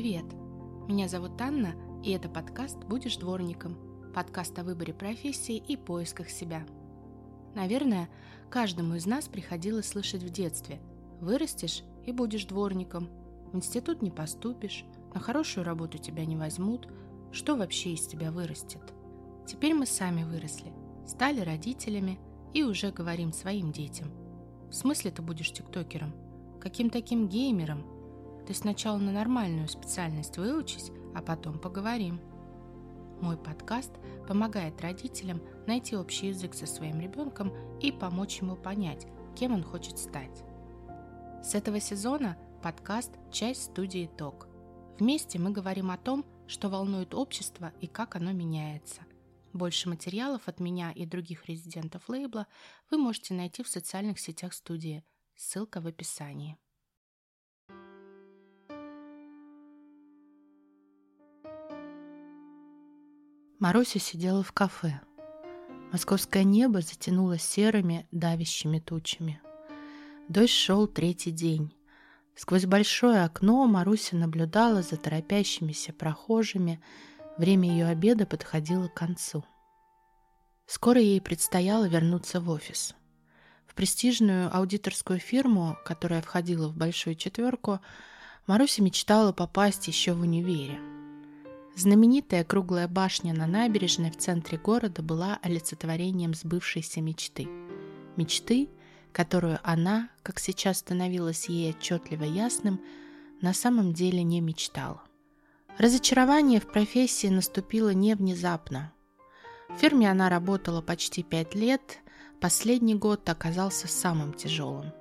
Привет! Меня зовут Анна, и это подкаст «Будешь дворником» подкаст о выборе профессии и поисках себя. Наверное, каждому из нас приходилось слышать в детстве «Вырастешь и будешь дворником», «В институт не поступишь», «На хорошую работу тебя не возьмут», «Что вообще из тебя вырастет?» Теперь мы сами выросли, стали родителями и уже говорим своим детям. В смысле ты будешь тиктокером? Каким таким геймером? Ты сначала на нормальную специальность выучись, а потом поговорим. Мой подкаст помогает родителям найти общий язык со своим ребенком и помочь ему понять, кем он хочет стать. С этого сезона подкаст – часть студии ТОК. Вместе мы говорим о том, что волнует общество и как оно меняется. Больше материалов от меня и других резидентов лейбла вы можете найти в социальных сетях студии. Ссылка в описании. Маруся сидела в кафе. Московское небо затянуло серыми, давящими тучами. Дождь шел третий день. Сквозь большое окно Маруся наблюдала за торопящимися прохожими. Время ее обеда подходило к концу. Скоро ей предстояло вернуться в офис. В престижную аудиторскую фирму, которая входила в большую четверку, Маруся мечтала попасть еще в универе. Знаменитая круглая башня на набережной в центре города была олицетворением сбывшейся мечты. Мечты, которую она, как сейчас становилось ей отчетливо ясным, на самом деле не мечтала. Разочарование в профессии наступило не внезапно. В фирме она работала почти пять лет, последний год оказался самым тяжелым.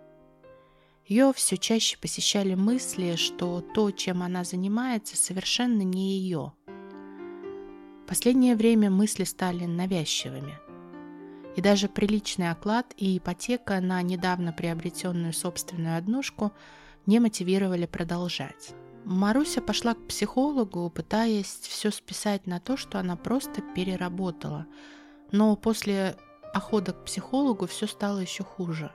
Ее все чаще посещали мысли, что то, чем она занимается, совершенно не ее – Последнее время мысли стали навязчивыми. И даже приличный оклад и ипотека на недавно приобретенную собственную однушку не мотивировали продолжать. Маруся пошла к психологу, пытаясь все списать на то, что она просто переработала. Но после похода к психологу все стало еще хуже.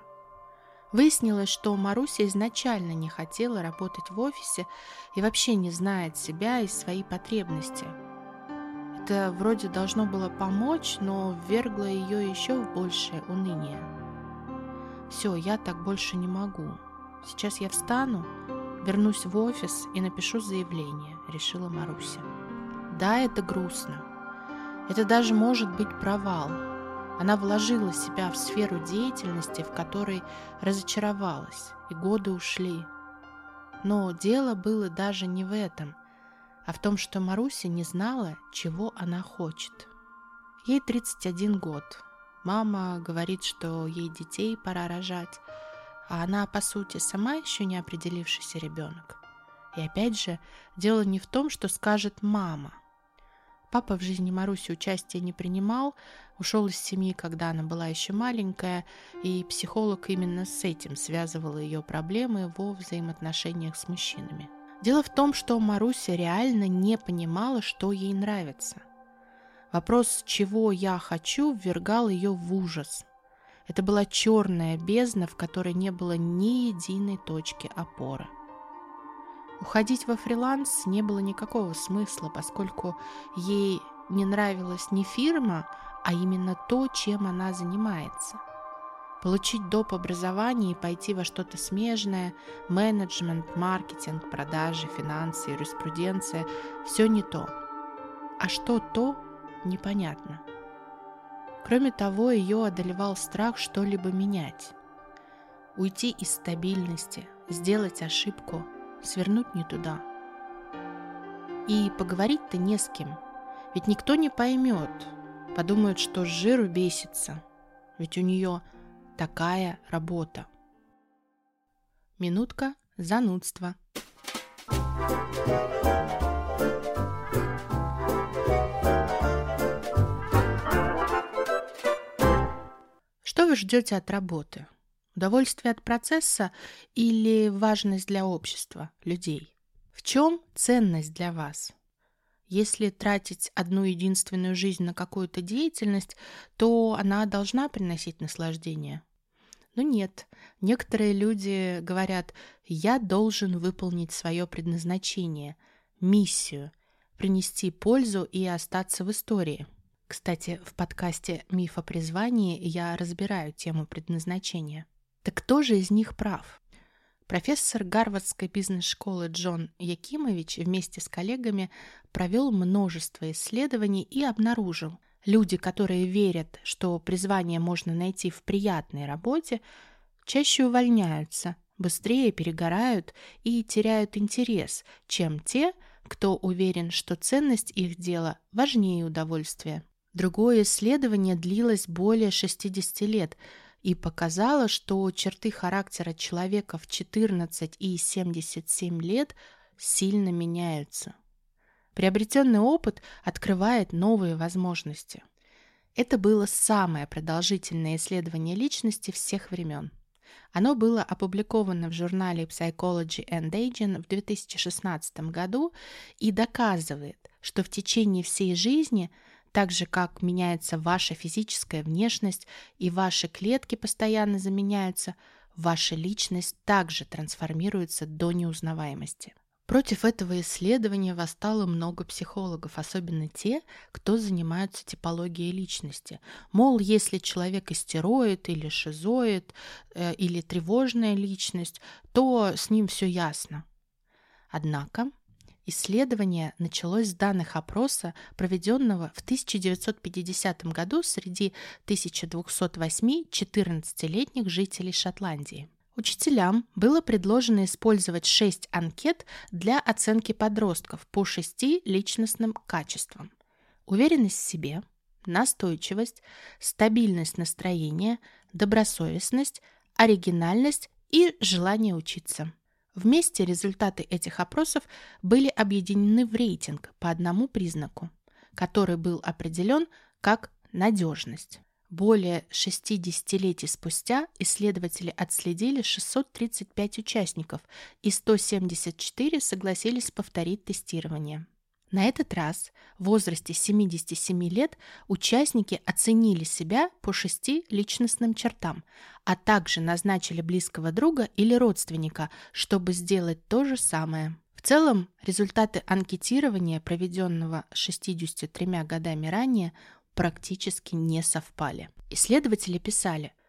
Выяснилось, что Маруся изначально не хотела работать в офисе и вообще не знает себя и свои потребности – это вроде должно было помочь, но ввергло ее еще в большее уныние. Все, я так больше не могу. Сейчас я встану, вернусь в офис и напишу заявление, решила Маруся. Да, это грустно. Это даже может быть провал. Она вложила себя в сферу деятельности, в которой разочаровалась, и годы ушли. Но дело было даже не в этом – а в том, что Маруся не знала, чего она хочет. Ей 31 год. Мама говорит, что ей детей пора рожать, а она, по сути, сама еще не определившийся ребенок. И опять же, дело не в том, что скажет мама. Папа в жизни Маруси участия не принимал, ушел из семьи, когда она была еще маленькая, и психолог именно с этим связывал ее проблемы во взаимоотношениях с мужчинами. Дело в том, что Маруся реально не понимала, что ей нравится. Вопрос «чего я хочу» ввергал ее в ужас. Это была черная бездна, в которой не было ни единой точки опоры. Уходить во фриланс не было никакого смысла, поскольку ей не нравилась не фирма, а именно то, чем она занимается – получить доп. образование и пойти во что-то смежное, менеджмент, маркетинг, продажи, финансы, юриспруденция – все не то. А что то, непонятно. Кроме того, ее одолевал страх что-либо менять. Уйти из стабильности, сделать ошибку, свернуть не туда. И поговорить-то не с кем, ведь никто не поймет, подумают, что с жиру бесится, ведь у нее – такая работа. Минутка занудства. Что вы ждете от работы? Удовольствие от процесса или важность для общества, людей? В чем ценность для вас? Если тратить одну единственную жизнь на какую-то деятельность, то она должна приносить наслаждение. Но нет, некоторые люди говорят, я должен выполнить свое предназначение, миссию – принести пользу и остаться в истории. Кстати, в подкасте «Миф о призвании» я разбираю тему предназначения. Так кто же из них прав? Профессор Гарвардской бизнес-школы Джон Якимович вместе с коллегами провел множество исследований и обнаружил, люди, которые верят, что призвание можно найти в приятной работе, чаще увольняются, быстрее перегорают и теряют интерес, чем те, кто уверен, что ценность их дела важнее удовольствия. Другое исследование длилось более 60 лет – и показала, что черты характера человека в 14 и 77 лет сильно меняются. Приобретенный опыт открывает новые возможности. Это было самое продолжительное исследование личности всех времен. Оно было опубликовано в журнале Psychology and Aging в 2016 году и доказывает, что в течение всей жизни – так же, как меняется ваша физическая внешность и ваши клетки постоянно заменяются, ваша личность также трансформируется до неузнаваемости. Против этого исследования восстало много психологов, особенно те, кто занимаются типологией личности. Мол, если человек истероид или шизоид э, или тревожная личность, то с ним все ясно. Однако Исследование началось с данных опроса, проведенного в 1950 году среди 1208 14-летних жителей Шотландии. Учителям было предложено использовать шесть анкет для оценки подростков по шести личностным качествам. Уверенность в себе, настойчивость, стабильность настроения, добросовестность, оригинальность и желание учиться. Вместе результаты этих опросов были объединены в рейтинг по одному признаку, который был определен как надежность. Более 60-летий спустя исследователи отследили 635 участников, и 174 согласились повторить тестирование. На этот раз в возрасте 77 лет участники оценили себя по шести личностным чертам, а также назначили близкого друга или родственника, чтобы сделать то же самое. В целом, результаты анкетирования, проведенного 63 годами ранее, практически не совпали. Исследователи писали –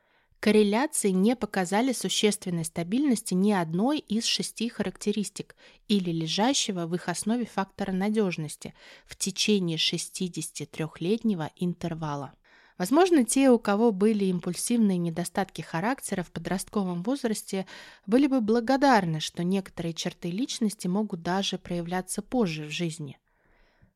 Корреляции не показали существенной стабильности ни одной из шести характеристик или лежащего в их основе фактора надежности в течение 63-летнего интервала. Возможно, те, у кого были импульсивные недостатки характера в подростковом возрасте, были бы благодарны, что некоторые черты личности могут даже проявляться позже в жизни.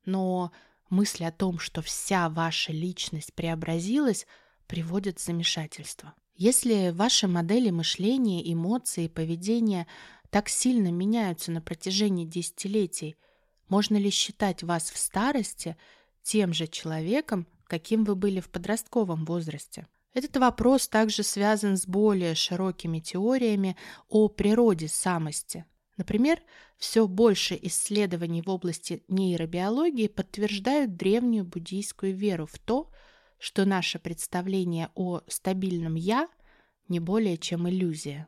Но мысль о том, что вся ваша личность преобразилась, приводит в замешательство. Если ваши модели мышления, эмоции и поведения так сильно меняются на протяжении десятилетий, можно ли считать вас в старости тем же человеком, каким вы были в подростковом возрасте? Этот вопрос также связан с более широкими теориями о природе самости. Например, все больше исследований в области нейробиологии подтверждают древнюю буддийскую веру в то, что наше представление о стабильном «я» не более чем иллюзия.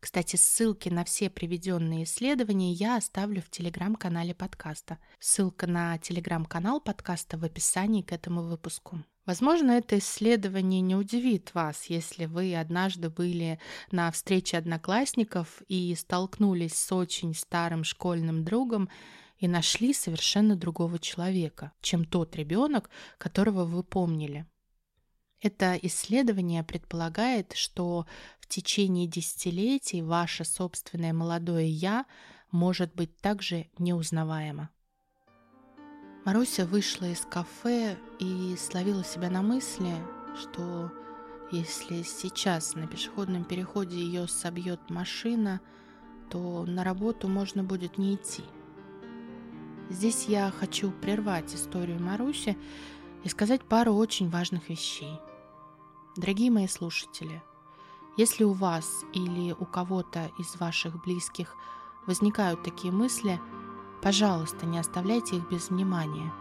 Кстати, ссылки на все приведенные исследования я оставлю в телеграм-канале подкаста. Ссылка на телеграм-канал подкаста в описании к этому выпуску. Возможно, это исследование не удивит вас, если вы однажды были на встрече одноклассников и столкнулись с очень старым школьным другом и нашли совершенно другого человека, чем тот ребенок, которого вы помнили. Это исследование предполагает, что в течение десятилетий ваше собственное молодое «я» может быть также неузнаваемо. Маруся вышла из кафе и словила себя на мысли, что если сейчас на пешеходном переходе ее собьет машина, то на работу можно будет не идти – Здесь я хочу прервать историю Маруси и сказать пару очень важных вещей. Дорогие мои слушатели, если у вас или у кого-то из ваших близких возникают такие мысли, пожалуйста, не оставляйте их без внимания.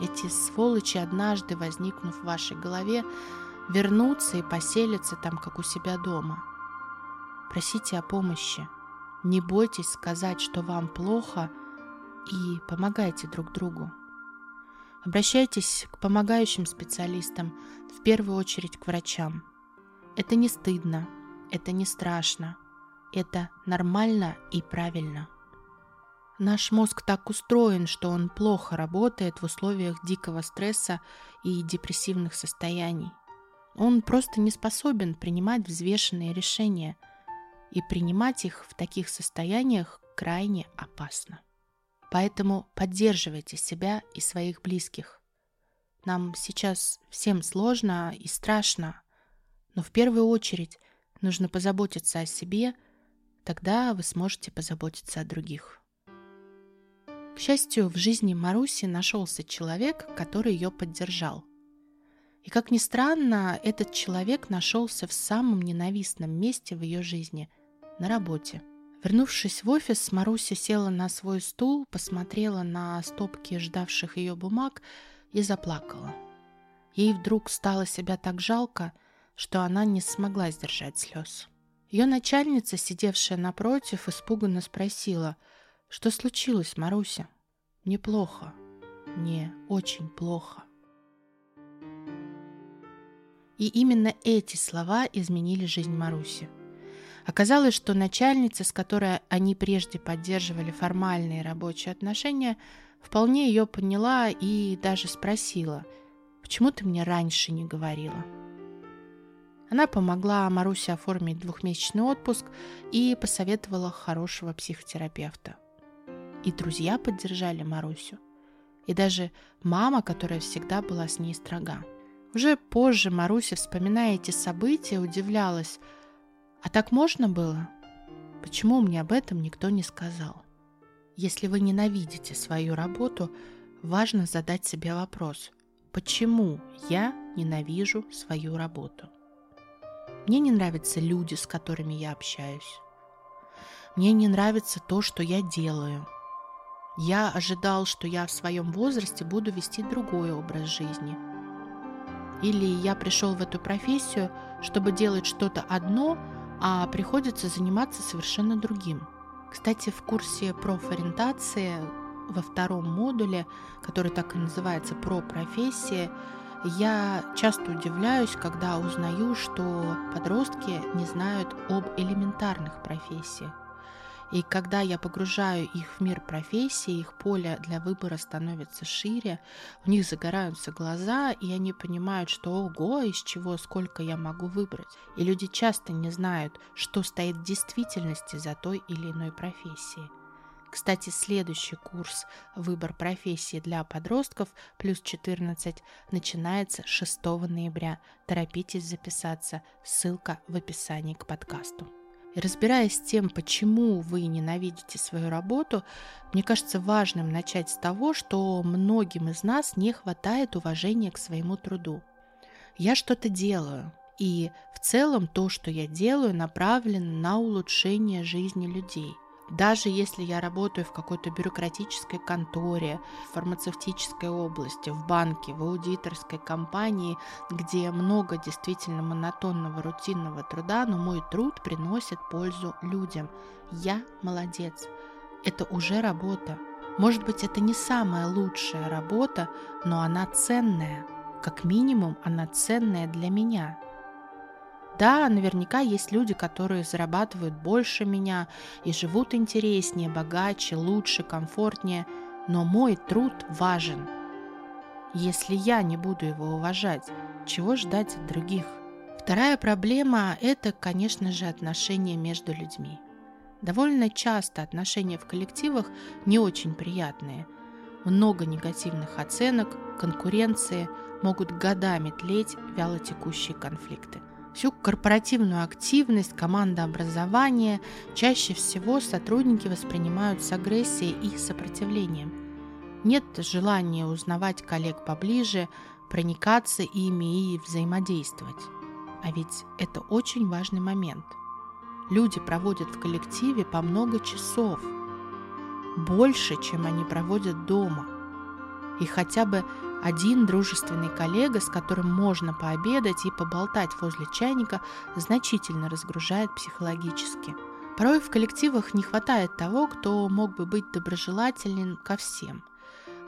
Эти сволочи, однажды возникнув в вашей голове, вернутся и поселятся там, как у себя дома. Просите о помощи. Не бойтесь сказать, что вам плохо – и помогайте друг другу. Обращайтесь к помогающим специалистам, в первую очередь к врачам. Это не стыдно, это не страшно, это нормально и правильно. Наш мозг так устроен, что он плохо работает в условиях дикого стресса и депрессивных состояний. Он просто не способен принимать взвешенные решения, и принимать их в таких состояниях крайне опасно. Поэтому поддерживайте себя и своих близких. Нам сейчас всем сложно и страшно, но в первую очередь нужно позаботиться о себе, тогда вы сможете позаботиться о других. К счастью, в жизни Маруси нашелся человек, который ее поддержал. И как ни странно, этот человек нашелся в самом ненавистном месте в ее жизни – на работе – Вернувшись в офис, Маруся села на свой стул, посмотрела на стопки ждавших ее бумаг и заплакала. Ей вдруг стало себя так жалко, что она не смогла сдержать слез. Ее начальница, сидевшая напротив, испуганно спросила, что случилось, Маруся? Мне плохо. Мне очень плохо. И именно эти слова изменили жизнь Маруси. Оказалось, что начальница, с которой они прежде поддерживали формальные рабочие отношения, вполне ее поняла и даже спросила, «Почему ты мне раньше не говорила?» Она помогла Марусе оформить двухмесячный отпуск и посоветовала хорошего психотерапевта. И друзья поддержали Марусю. И даже мама, которая всегда была с ней строга. Уже позже Маруся, вспоминая эти события, удивлялась – а так можно было? Почему мне об этом никто не сказал? Если вы ненавидите свою работу, важно задать себе вопрос, почему я ненавижу свою работу? Мне не нравятся люди, с которыми я общаюсь. Мне не нравится то, что я делаю. Я ожидал, что я в своем возрасте буду вести другой образ жизни. Или я пришел в эту профессию, чтобы делать что-то одно, а приходится заниматься совершенно другим. Кстати, в курсе профориентации во втором модуле, который так и называется «Про профессии», я часто удивляюсь, когда узнаю, что подростки не знают об элементарных профессиях. И когда я погружаю их в мир профессии, их поле для выбора становится шире, у них загораются глаза, и они понимают, что ого, из чего, сколько я могу выбрать. И люди часто не знают, что стоит в действительности за той или иной профессией. Кстати, следующий курс «Выбор профессии для подростков» плюс 14 начинается 6 ноября. Торопитесь записаться, ссылка в описании к подкасту. И разбираясь с тем, почему вы ненавидите свою работу, мне кажется важным начать с того, что многим из нас не хватает уважения к своему труду. Я что-то делаю, и в целом то, что я делаю, направлено на улучшение жизни людей – даже если я работаю в какой-то бюрократической конторе, в фармацевтической области, в банке, в аудиторской компании, где много действительно монотонного рутинного труда, но мой труд приносит пользу людям. Я молодец. Это уже работа. Может быть, это не самая лучшая работа, но она ценная. Как минимум, она ценная для меня. Да, наверняка есть люди, которые зарабатывают больше меня и живут интереснее, богаче, лучше, комфортнее, но мой труд важен. Если я не буду его уважать, чего ждать от других? Вторая проблема – это, конечно же, отношения между людьми. Довольно часто отношения в коллективах не очень приятные. Много негативных оценок, конкуренции могут годами тлеть вялотекущие конфликты. Всю корпоративную активность, командообразование чаще всего сотрудники воспринимают с агрессией и сопротивлением. Нет желания узнавать коллег поближе, проникаться ими и взаимодействовать. А ведь это очень важный момент. Люди проводят в коллективе по много часов, больше, чем они проводят дома. И хотя бы один дружественный коллега, с которым можно пообедать и поболтать возле чайника, значительно разгружает психологически. Порой в коллективах не хватает того, кто мог бы быть доброжелателен ко всем.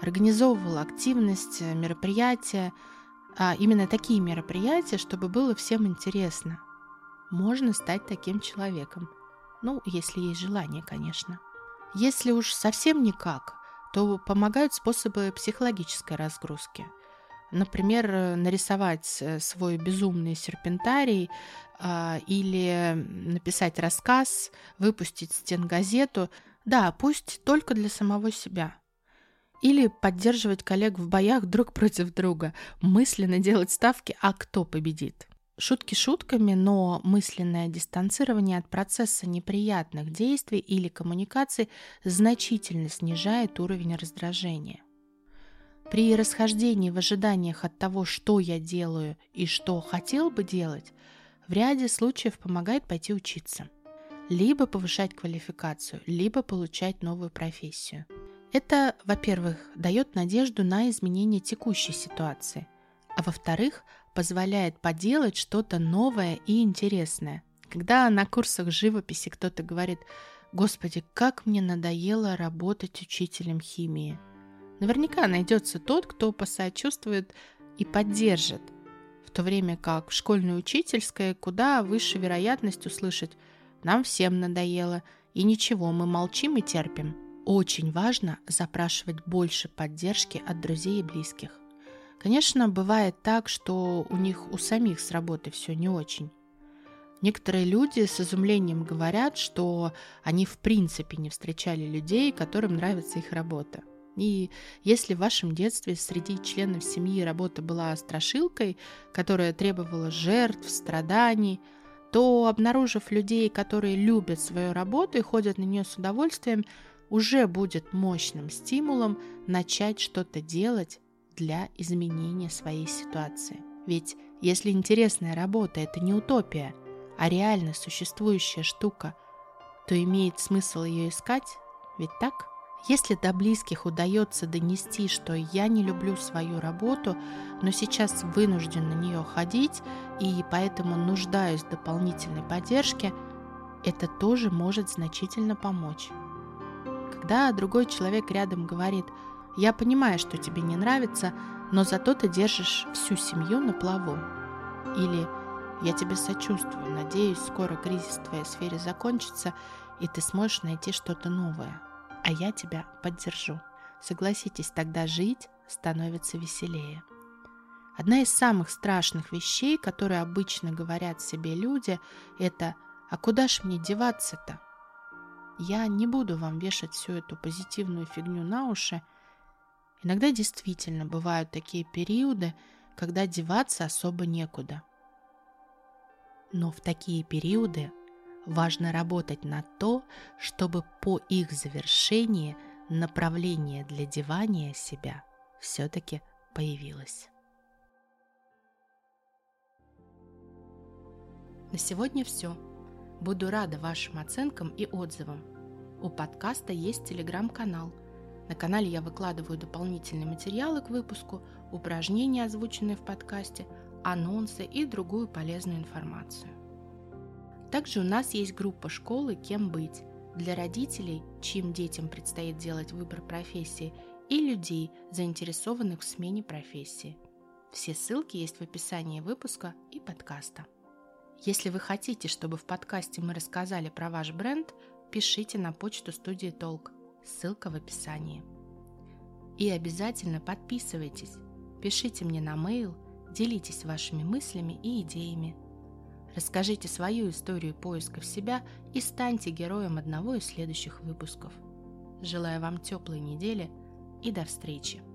Организовывал активность, мероприятия, а именно такие мероприятия, чтобы было всем интересно. Можно стать таким человеком. Ну, если есть желание, конечно. Если уж совсем никак, то помогают способы психологической разгрузки. Например, нарисовать э, свой безумный серпентарий а, или написать рассказ, выпустить стенгазету. Да, пусть только для самого себя. Или поддерживать коллег в боях друг против друга, мысленно делать ставки, а кто победит. Шутки шутками, но мысленное дистанцирование от процесса неприятных действий или коммуникаций значительно снижает уровень раздражения. При расхождении в ожиданиях от того, что я делаю и что хотел бы делать, в ряде случаев помогает пойти учиться. Либо повышать квалификацию, либо получать новую профессию. Это, во-первых, дает надежду на изменение текущей ситуации, а во-вторых – позволяет поделать что-то новое и интересное. Когда на курсах живописи кто-то говорит «Господи, как мне надоело работать учителем химии», наверняка найдется тот, кто посочувствует и поддержит, в то время как в школьной учительской куда выше вероятность услышать «Нам всем надоело, и ничего, мы молчим и терпим». Очень важно запрашивать больше поддержки от друзей и близких. Конечно, бывает так, что у них у самих с работы все не очень. Некоторые люди с изумлением говорят, что они в принципе не встречали людей, которым нравится их работа. И если в вашем детстве среди членов семьи работа была страшилкой, которая требовала жертв, страданий, то, обнаружив людей, которые любят свою работу и ходят на нее с удовольствием, уже будет мощным стимулом начать что-то делать для изменения своей ситуации. Ведь если интересная работа – это не утопия, а реально существующая штука, то имеет смысл ее искать, ведь так? Если до близких удается донести, что я не люблю свою работу, но сейчас вынужден на нее ходить и поэтому нуждаюсь в дополнительной поддержке, это тоже может значительно помочь. Когда другой человек рядом говорит – я понимаю, что тебе не нравится, но зато ты держишь всю семью на плаву. Или я тебе сочувствую, надеюсь, скоро кризис в твоей сфере закончится, и ты сможешь найти что-то новое. А я тебя поддержу. Согласитесь, тогда жить становится веселее. Одна из самых страшных вещей, которые обычно говорят себе люди, это «А куда ж мне деваться-то?» Я не буду вам вешать всю эту позитивную фигню на уши, Иногда действительно бывают такие периоды, когда деваться особо некуда. Но в такие периоды важно работать на то, чтобы по их завершении направление для девания себя все-таки появилось. На сегодня все. Буду рада вашим оценкам и отзывам. У подкаста есть телеграм-канал – на канале я выкладываю дополнительные материалы к выпуску, упражнения, озвученные в подкасте, анонсы и другую полезную информацию. Также у нас есть группа школы «Кем быть» для родителей, чьим детям предстоит делать выбор профессии, и людей, заинтересованных в смене профессии. Все ссылки есть в описании выпуска и подкаста. Если вы хотите, чтобы в подкасте мы рассказали про ваш бренд, пишите на почту студии Толк ссылка в описании. И обязательно подписывайтесь, пишите мне на mail, делитесь вашими мыслями и идеями. Расскажите свою историю поиска в себя и станьте героем одного из следующих выпусков. Желаю вам теплой недели и до встречи!